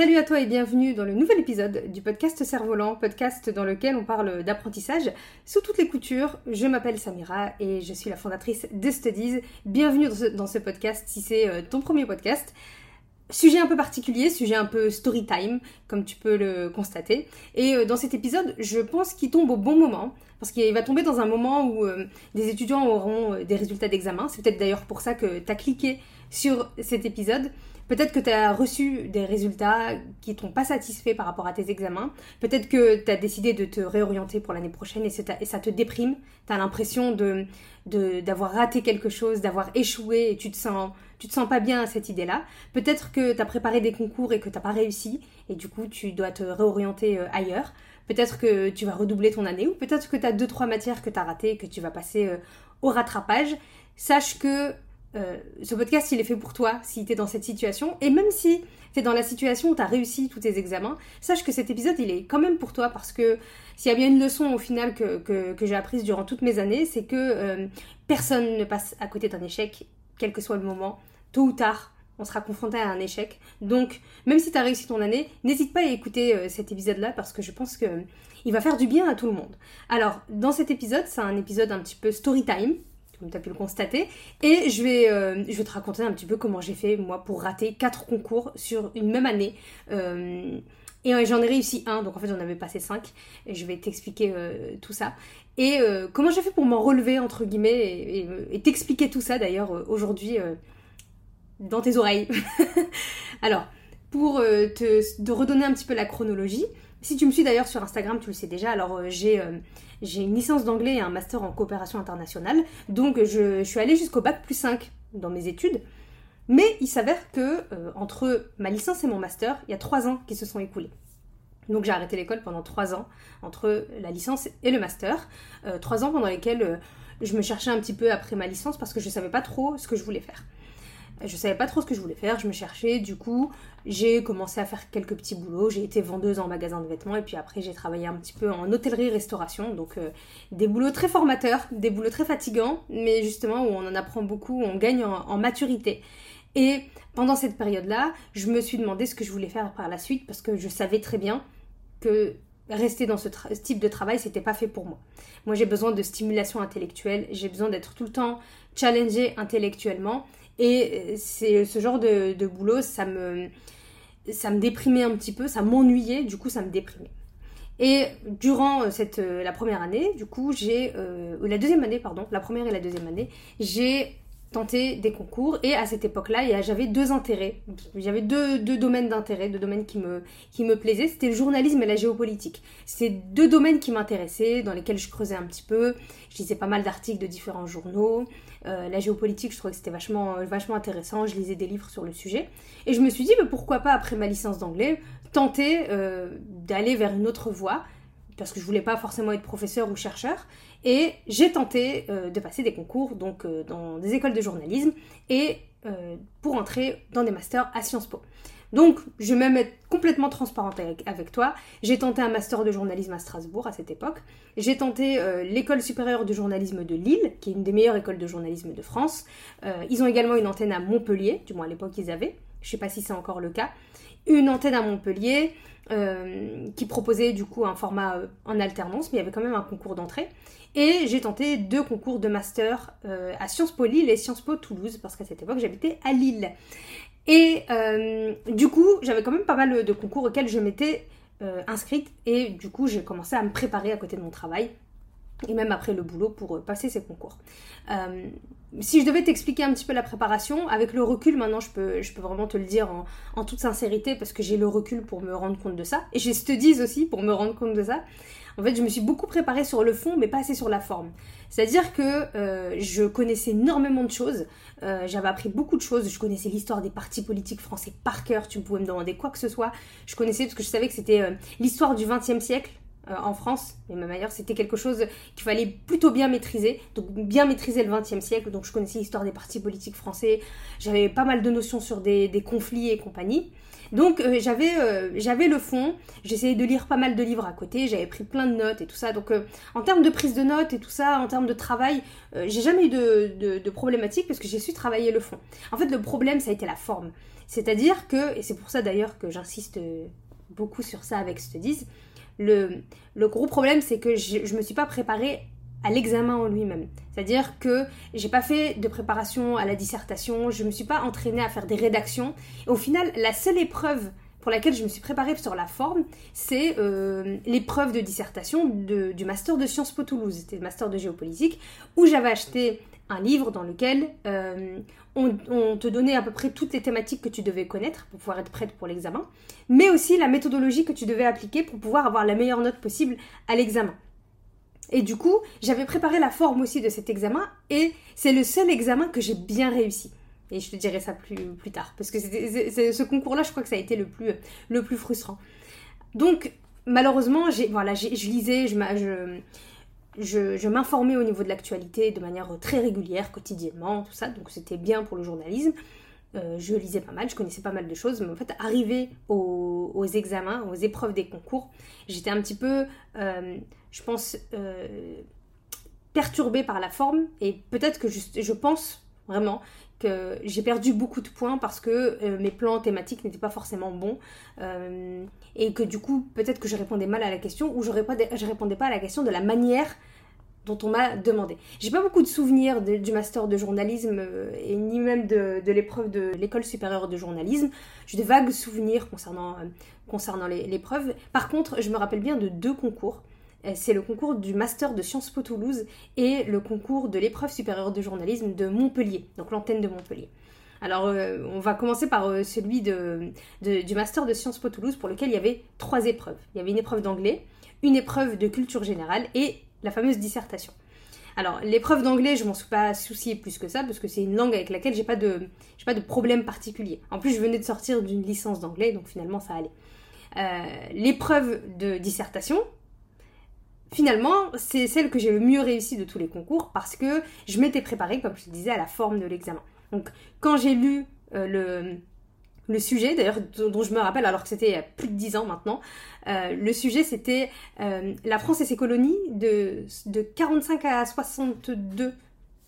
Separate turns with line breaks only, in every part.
Salut à toi et bienvenue dans le nouvel épisode du podcast Cerf-Volant, podcast dans lequel on parle d'apprentissage sous toutes les coutures. Je m'appelle Samira et je suis la fondatrice de Studies. Bienvenue dans ce, podcast si c'est euh, ton premier podcast. Sujet un peu particulier, sujet un peu story time, comme tu peux le constater. Et euh, dans cet épisode, je pense qu'il tombe au bon moment, parce qu'il va tomber dans un moment où euh, des étudiants auront des résultats d'examen. C'est peut-être d'ailleurs pour ça que tu as cliqué sur cet épisode. Peut-être que tu as reçu des résultats qui t'ont pas satisfait par rapport à tes examens. Peut-être que tu as décidé de te réorienter pour l'année prochaine et, ça te déprime. Tu as l'impression de, d'avoir raté quelque chose, d'avoir échoué et tu te sens, tu te sens pas bien à cette idée-là. Peut-être que tu as préparé des concours et que tu n'as pas réussi et du coup tu dois te réorienter euh, ailleurs. Peut-être que tu vas redoubler ton année ou peut-être que tu as deux trois matières que tu as ratées et que tu vas passer euh, au rattrapage. Sache que euh, ce podcast, il est fait pour toi si tu es dans cette situation. Et même si tu es dans la situation où tu as réussi tous tes examens, sache que cet épisode, il est quand même pour toi parce que s'il y a bien une leçon au final que, que, j'ai apprise durant toutes mes années, c'est que euh, personne ne passe à côté d'un échec, quel que soit le moment. Tôt ou tard, on sera confronté à un échec. Donc, même si tu as réussi ton année, n'hésite pas à écouter euh, cet épisode-là parce que je pense que il va faire du bien à tout le monde. Alors, dans cet épisode, c'est un épisode un petit peu story time comme tu as pu le constater. Et je vais, euh, je vais te raconter un petit peu comment j'ai fait, moi, pour rater quatre concours sur une même année. Euh, et j'en ai réussi un, donc en fait j'en avais passé cinq. Et je vais t'expliquer euh, tout ça. Et comment j'ai fait pour m'en relever, entre guillemets, et t'expliquer tout ça d'ailleurs aujourd'hui dans tes oreilles. Alors, pour te redonner un petit peu la chronologie, si tu me suis d'ailleurs sur Instagram, tu le sais déjà, alors j'ai j'ai une licence d'anglais et un master en coopération internationale. Donc je, suis allée jusqu'au bac plus 5 dans mes études. Mais il s'avère que euh, entre ma licence et mon master, il y a trois ans qui se sont écoulés. Donc j'ai arrêté l'école pendant trois ans entre la licence et le master. trois ans pendant lesquels je me cherchais un petit peu après ma licence parce que je ne savais pas trop ce que je voulais faire. Je savais pas trop ce que je voulais faire, je me cherchais, du coup j'ai commencé à faire quelques petits boulots, j'ai été vendeuse en magasin de vêtements et puis après j'ai travaillé un petit peu en hôtellerie-restauration, donc euh, des boulots très formateurs, des boulots très fatigants, mais justement où on en apprend beaucoup, on gagne en, maturité. Et pendant cette période-là, je me suis demandé ce que je voulais faire par la suite parce que je savais très bien que rester dans ce, ce type de travail, c'était pas fait pour moi. Moi, j'ai besoin de stimulation intellectuelle, j'ai besoin d'être tout le temps challengée intellectuellement et c'est ce genre de, boulot, ça me, ça me déprimait un petit peu, ça m'ennuyait, du coup ça me déprimait. Et durant euh, cette, euh, la première année, du coup, j'ai. Euh, la deuxième année, pardon, la première et la deuxième année, j'ai tenté des concours et à cette époque-là, j'avais deux intérêts. J'avais deux, deux, domaines d'intérêt, deux domaines qui me, qui me plaisaient. C'était le journalisme et la géopolitique. C'est deux domaines qui m'intéressaient, dans lesquels je creusais un petit peu. Je lisais pas mal d'articles de différents journaux. Euh, la géopolitique, je trouvais que c'était vachement, vachement intéressant. Je lisais des livres sur le sujet. Et je me suis dit, mais pourquoi pas, après ma licence d'anglais, tenter euh, d'aller vers une autre voie parce que je voulais pas forcément être professeur ou chercheur. Et j'ai tenté euh, de passer des concours donc euh, dans des écoles de journalisme et euh, pour entrer dans des masters à Sciences Po. Donc, je vais même être complètement transparente avec, toi. J'ai tenté un master de journalisme à Strasbourg à cette époque. J'ai tenté l'école supérieure de journalisme de Lille, qui est une des meilleures écoles de journalisme de France. ils ont également une antenne à Montpellier, du moins à l'époque ils avaient. Je ne sais pas si c'est encore le cas. Une antenne à Montpellier. Euh, qui proposait du coup un format euh, en alternance, mais il y avait quand même un concours d'entrée. Et j'ai tenté deux concours de master euh, à Sciences Po Lille et Sciences Po Toulouse, parce qu'à cette époque j'habitais à Lille. Et du coup, j'avais quand même pas mal de concours auxquels je m'étais inscrite, et du coup j'ai commencé à me préparer à côté de mon travail et même après le boulot pour euh, passer ces concours. Euh, si je devais t'expliquer un petit peu la préparation, avec le recul, maintenant je peux, je peux vraiment te le dire en, toute sincérité parce que j'ai le recul pour me rendre compte de ça. Et j'ai ce aussi pour me rendre compte de ça. En fait, je me suis beaucoup préparée sur le fond, mais pas assez sur la forme. C'est-à-dire que euh, je connaissais énormément de choses. J'avais appris beaucoup de choses. Je connaissais l'histoire des partis politiques français par cœur. Tu pouvais me demander quoi que ce soit. Je connaissais parce que je savais que c'était l'histoire du XXe siècle euh, en France, et même ailleurs, c'était quelque chose qu'il fallait plutôt bien maîtriser, donc bien maîtriser le XXe siècle, donc je connaissais l'histoire des partis politiques français, j'avais pas mal de notions sur des, conflits et compagnie. Donc euh, j'avais euh, j'avais le fond, j'essayais de lire pas mal de livres à côté, j'avais pris plein de notes et tout ça. Donc en termes de prise de notes et tout ça, en termes de travail, j'ai jamais eu de, problématique parce que j'ai su travailler le fond. En fait le problème ça a été la forme. C'est-à-dire que, et c'est pour ça d'ailleurs que j'insiste beaucoup sur ça avec Studies, le, gros problème, c'est que je ne me suis pas préparée à l'examen en lui-même. C'est-à-dire que j'ai pas fait de préparation à la dissertation, je me suis pas entraînée à faire des rédactions. au final, la seule épreuve pour laquelle je me suis préparée sur la forme, c'est euh, l'épreuve de dissertation du master de Sciences Po Toulouse. C'était le master de géopolitique, où j'avais acheté un livre dans lequel euh, on, te donnait à peu près toutes les thématiques que tu devais connaître pour pouvoir être prête pour l'examen, mais aussi la méthodologie que tu devais appliquer pour pouvoir avoir la meilleure note possible à l'examen. Et du coup, j'avais préparé la forme aussi de cet examen, et c'est le seul examen que j'ai bien réussi. Et je te dirai ça plus, plus tard, parce que c'est ce concours-là, je crois que ça a été le plus, le plus frustrant. Donc, malheureusement, voilà, je lisais, je, je, je, m'informais au niveau de l'actualité de manière très régulière, quotidiennement, tout ça, donc c'était bien pour le journalisme. Euh, je lisais pas mal, je connaissais pas mal de choses, mais en fait, arrivé aux, examens, aux épreuves des concours, j'étais un petit peu, euh, je pense, euh, perturbée par la forme, et peut-être que je pense vraiment que j'ai perdu beaucoup de points parce que mes plans thématiques n'étaient pas forcément bons et que du coup peut-être que je répondais mal à la question ou je répondais, je répondais pas à la question de la manière dont on m'a demandé. J'ai pas beaucoup de souvenirs du master de journalisme euh, et ni même de, l'épreuve de l'école supérieure de journalisme. J'ai de vagues souvenirs concernant, euh, concernant l'épreuve. Par contre, je me rappelle bien de deux concours. Euh, c'est le concours du master de Sciences Po Toulouse et le concours de l'épreuve supérieure de journalisme de Montpellier, donc l'antenne de Montpellier. Alors, on va commencer par celui de, du master de Sciences Po Toulouse pour lequel il y avait trois épreuves. Il y avait une épreuve d'anglais, une épreuve de culture générale et la fameuse dissertation. Alors, l'épreuve d'anglais, je m'en suis pas souciée plus que ça, parce que c'est une langue avec laquelle j'ai pas pas de problème particulier. En plus, je venais de sortir d'une licence d'anglais, donc finalement, ça allait. Euh, l'épreuve de dissertation, finalement, c'est celle que j'ai le mieux réussi de tous les concours, parce que je m'étais préparée, comme je te disais, à la forme de l'examen. Donc, quand j'ai lu euh, le, le sujet, d'ailleurs, dont je me rappelle alors que c'était plus de 10 ans maintenant, euh, le sujet c'était euh, la France et ses colonies de, de 45 à 62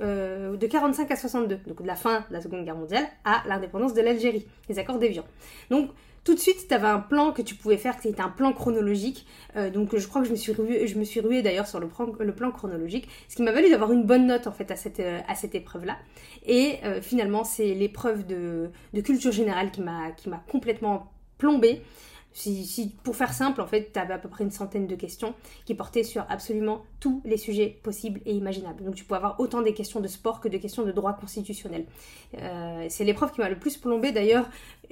euh, de 45 à 62, donc de la fin de la Seconde Guerre mondiale à l'indépendance de l'Algérie, les accords d'Évian. Donc tout de suite, tu avais un plan que tu pouvais faire, qui était un plan chronologique. Euh, donc je crois que je me suis ruée, ruée d'ailleurs sur le plan, chronologique, ce qui m'a valu d'avoir une bonne note en fait à cette, euh, épreuve-là. Et euh, finalement, c'est l'épreuve de, de, culture générale qui m'a complètement plombée. Si, pour faire simple, en fait, tu avais à peu près une centaine de questions qui portaient sur absolument tous les sujets possibles et imaginables. Donc tu pouvais avoir autant des questions de sport que de questions de droit constitutionnel. Euh, c'est l'épreuve qui m'a le plus plombé. D'ailleurs,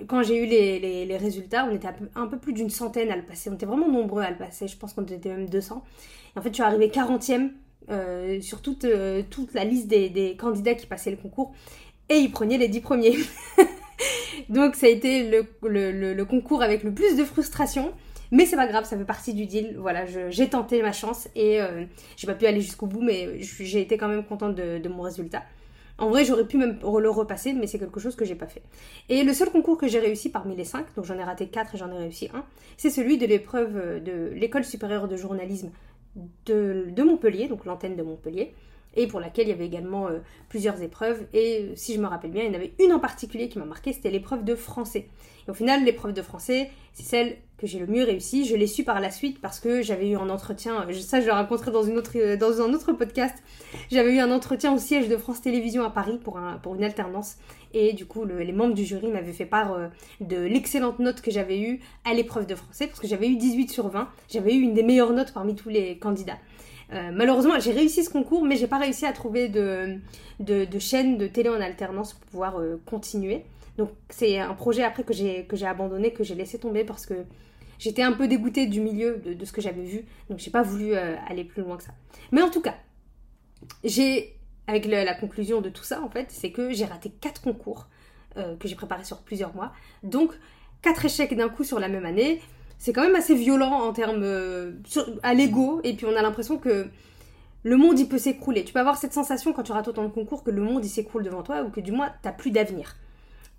quand j'ai eu les, résultats, on était un peu, plus d'une centaine à le passer. On était vraiment nombreux à le passer. Je pense qu'on était même 200. Et en fait, je suis arrivée 40e euh, sur toute, euh, toute la liste des, des, candidats qui passaient le concours. Et ils prenaient les 10 premiers. Donc ça a été le, concours avec le plus de frustration. Mais c'est pas grave, ça fait partie du deal. Voilà, j'ai tenté ma chance et euh, j'ai pas pu aller jusqu'au bout, mais j'ai été quand même contente de, mon résultat. En vrai, j'aurais pu même le repasser, mais c'est quelque chose que j'ai pas fait. Et le seul concours que j'ai réussi parmi les cinq, donc j'en ai raté quatre et j'en ai réussi un, c'est celui de l'épreuve de l'école supérieure de journalisme de Montpellier, donc l'antenne de Montpellier et pour laquelle il y avait également euh, plusieurs épreuves. Et euh, si je me rappelle bien, il y en avait une en particulier qui m'a marqué, c'était l'épreuve de français. Et au final, l'épreuve de français, c'est celle que j'ai le mieux réussi. Je l'ai su par la suite parce que j'avais eu un entretien, ça je l'ai rencontré dans, euh, un autre podcast, j'avais eu un entretien au siège de France Télévisions à Paris pour une alternance. Et du coup, les membres du jury m'avaient fait part de l'excellente note que j'avais eue à l'épreuve de français, parce que j'avais eu 18 sur 20. J'avais eu une des meilleures notes parmi tous les candidats. Euh, malheureusement, j'ai réussi ce concours, mais j'ai pas réussi à trouver de, de, chaîne de télé en alternance pour pouvoir euh, continuer. Donc c'est un projet après que j'ai que j'ai abandonné, que j'ai laissé tomber parce que j'étais un peu dégoûtée du milieu de, ce que j'avais vu, donc j'ai pas voulu euh, aller plus loin que ça. Mais en tout cas, j'ai avec la conclusion de tout ça en fait, c'est que j'ai raté quatre concours que j'ai préparés sur plusieurs mois, donc quatre échecs d'un coup sur la même année. C'est quand même assez violent en termes euh, à l'ego, et puis on a l'impression que le monde il peut s'écrouler. Tu peux avoir cette sensation quand tu rates autant de concours que le monde il s'écroule devant toi ou que du moins t'as plus d'avenir.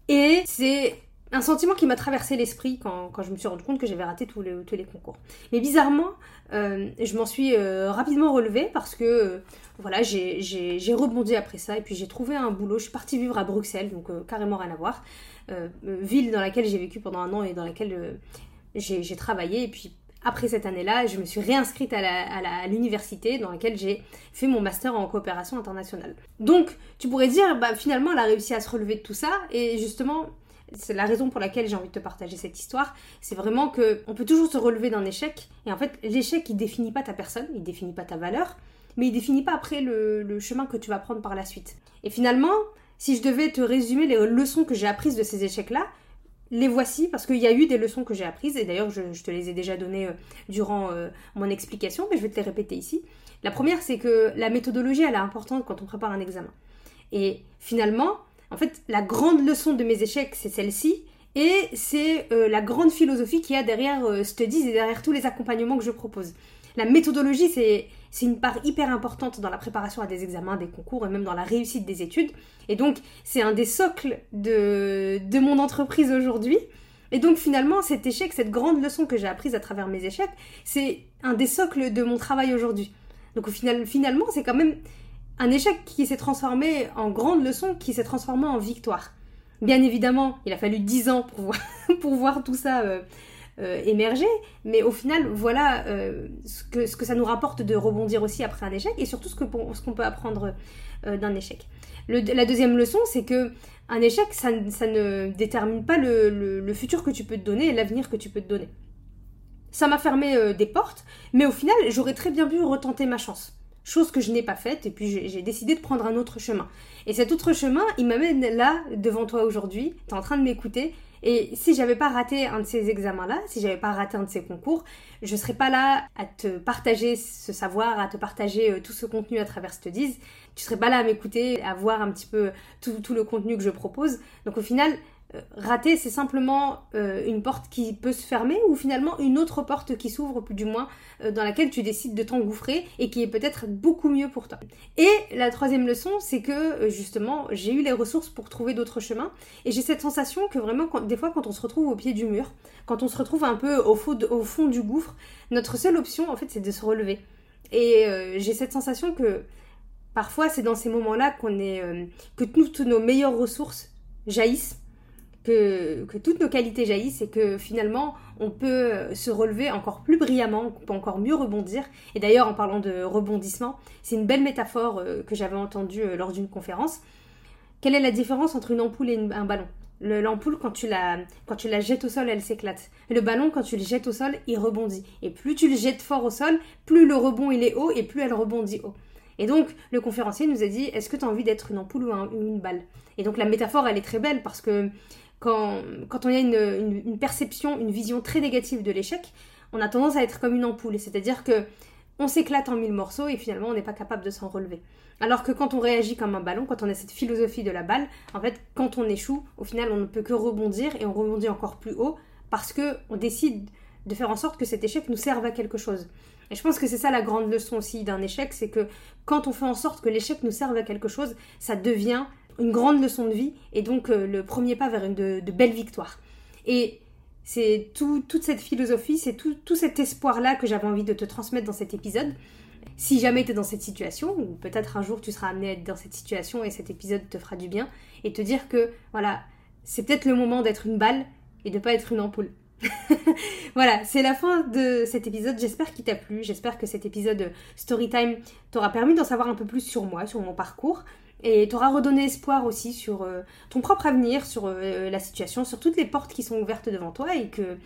Et c'est un sentiment qui m'a traversé l'esprit quand, je me suis rendu compte que j'avais raté tous les, tous les concours. Mais bizarrement, euh, je m'en suis euh, rapidement relevée parce que voilà, j'ai rebondi après ça et puis j'ai trouvé un boulot. Je suis partie vivre à Bruxelles, donc carrément rien à voir. ville dans laquelle j'ai vécu pendant un an et dans laquelle j'ai travaillé. Et puis après cette année-là, je me suis réinscrite à l'université dans laquelle j'ai fait mon master en coopération internationale. Donc, tu pourrais dire, bah, finalement, elle a réussi à se relever de tout ça, et justement, c'est la raison pour laquelle j'ai envie de te partager cette histoire. C'est vraiment que on peut toujours se relever d'un échec, et en fait, l'échec, il définit pas ta personne, il définit pas ta valeur, mais il définit pas après le, le chemin que tu vas prendre par la suite. Et finalement, si je devais te résumer les leçons que j'ai apprises de ces échecs-là, les voici parce qu'il y a eu des leçons que j'ai apprises et d'ailleurs je, te les ai déjà données euh, durant euh, mon explication, mais je vais te les répéter ici. La première, c'est que la méthodologie, elle est importante quand on prépare un examen. Et finalement, en fait, la grande leçon de mes échecs, c'est celle-ci. Et c'est euh, la grande philosophie qu'il y a derrière Studies et derrière tous les accompagnements que je propose. La méthodologie, c'est c'est une part hyper importante dans la préparation à des examens, des concours et même dans la réussite des études. Et donc, c'est un des socles de, de mon entreprise aujourd'hui. Et donc, finalement, cet échec, cette grande leçon que j'ai apprise à travers mes échecs, c'est un des socles de mon travail aujourd'hui. Donc, au final, finalement, c'est quand même un échec qui s'est transformé en grande leçon, qui s'est transformé en victoire. Bien évidemment, il a fallu 10 ans pour voir, pour voir tout ça euh, euh, émerger, mais au final, voilà euh, ce, que, ça nous rapporte de rebondir aussi après un échec et surtout ce qu'on peut apprendre euh, d'un échec. la deuxième leçon, c'est que un échec, ça, ça ne détermine pas le, le, futur que tu peux te donner et l'avenir que tu peux te donner. Ça m'a fermé des portes, mais au final, j'aurais très bien pu retenter ma chance chose que je n'ai pas faite, et puis j'ai décidé de prendre un autre chemin. Et cet autre chemin, il m'amène là, devant toi aujourd'hui, tu es en train de m'écouter, et si j'avais pas raté un de ces examens-là, si j'avais pas raté un de ces concours, je serais pas là à te partager ce savoir, à te partager euh, tout ce contenu à travers Studies. Tu serais pas là à m'écouter, à voir un petit peu tout, tout le contenu que je propose. Donc au final, rater, c'est simplement euh, une porte qui peut se fermer ou finalement une autre porte qui s'ouvre, plus du moins, euh, dans laquelle tu décides de t'engouffrer et qui est peut-être beaucoup mieux pour toi. Et la troisième leçon, c'est que justement, j'ai eu les ressources pour trouver d'autres chemins et j'ai cette sensation que vraiment, des fois, quand on se retrouve au pied du mur, quand on se retrouve un peu au, au fond du gouffre, notre seule option, en fait, c'est de se relever. Et j'ai cette sensation que parfois, c'est dans ces moments-là qu'on est, que toutes nos meilleures ressources jaillissent que, toutes nos qualités jaillissent et que finalement on peut se relever encore plus brillamment, on peut encore mieux rebondir. Et d'ailleurs en parlant de rebondissement, c'est une belle métaphore euh, que j'avais entendue euh, lors d'une conférence. Quelle est la différence entre une ampoule et un ballon? L'ampoule, quand, tu la, quand tu la jettes au sol, elle s'éclate. Le ballon, quand tu le jettes au sol, il rebondit. Et plus tu le jettes fort au sol, plus le rebond il est haut et plus elle rebondit haut. Et donc, le conférencier nous a dit, est-ce que tu as envie d'être une ampoule ou une balle? Et donc, la métaphore, elle est très belle parce que quand, on a une, une, perception, une vision très négative de l'échec, on a tendance à être comme une ampoule, c'est-à-dire que on s'éclate en mille morceaux et finalement on n'est pas capable de s'en relever. Alors que quand on réagit comme un ballon, quand on a cette philosophie de la balle, en fait, quand on échoue, au final, on ne peut que rebondir et on rebondit encore plus haut parce que on décide de faire en sorte que cet échec nous serve à quelque chose. Et je pense que c'est ça la grande leçon aussi d'un échec, c'est que quand on fait en sorte que l'échec nous serve à quelque chose, ça devient une grande leçon de vie et donc euh, le premier pas vers une de, belles victoires. Et c'est tout, toute cette philosophie, c'est tout, tout cet espoir-là que j'avais envie de te transmettre dans cet épisode. Si jamais tu es dans cette situation, ou peut-être un jour tu seras amené à être dans cette situation et cet épisode te fera du bien, et te dire que voilà, c'est peut-être le moment d'être une balle et de pas être une ampoule. voilà, c'est la fin de cet épisode. J'espère qu'il t'a plu. J'espère que cet épisode Storytime t'aura permis d'en savoir un peu plus sur moi, sur mon parcours. Et t'auras redonné espoir aussi sur euh, ton propre avenir, sur euh, la situation, sur toutes les portes qui sont ouvertes devant toi et que,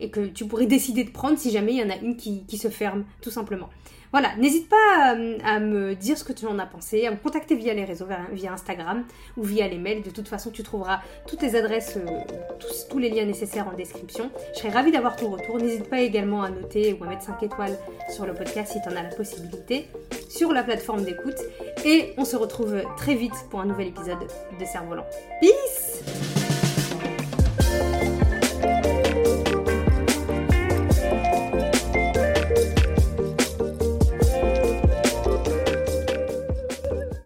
et que tu pourrais décider de prendre si jamais il y en a une qui, qui se ferme, tout simplement. Voilà, n'hésite pas euh, à, me dire ce que tu en as pensé, à me contacter via les réseaux, via Instagram ou via les mails. De toute façon, tu trouveras toutes les adresses, euh, tous, les liens nécessaires en description. Je serais ravie d'avoir ton retour. N'hésite pas également à noter ou à mettre 5 étoiles sur le podcast si tu en as la possibilité sur la plateforme d'écoute. Et on se retrouve très vite pour un nouvel épisode de Cerf-Volant. Peace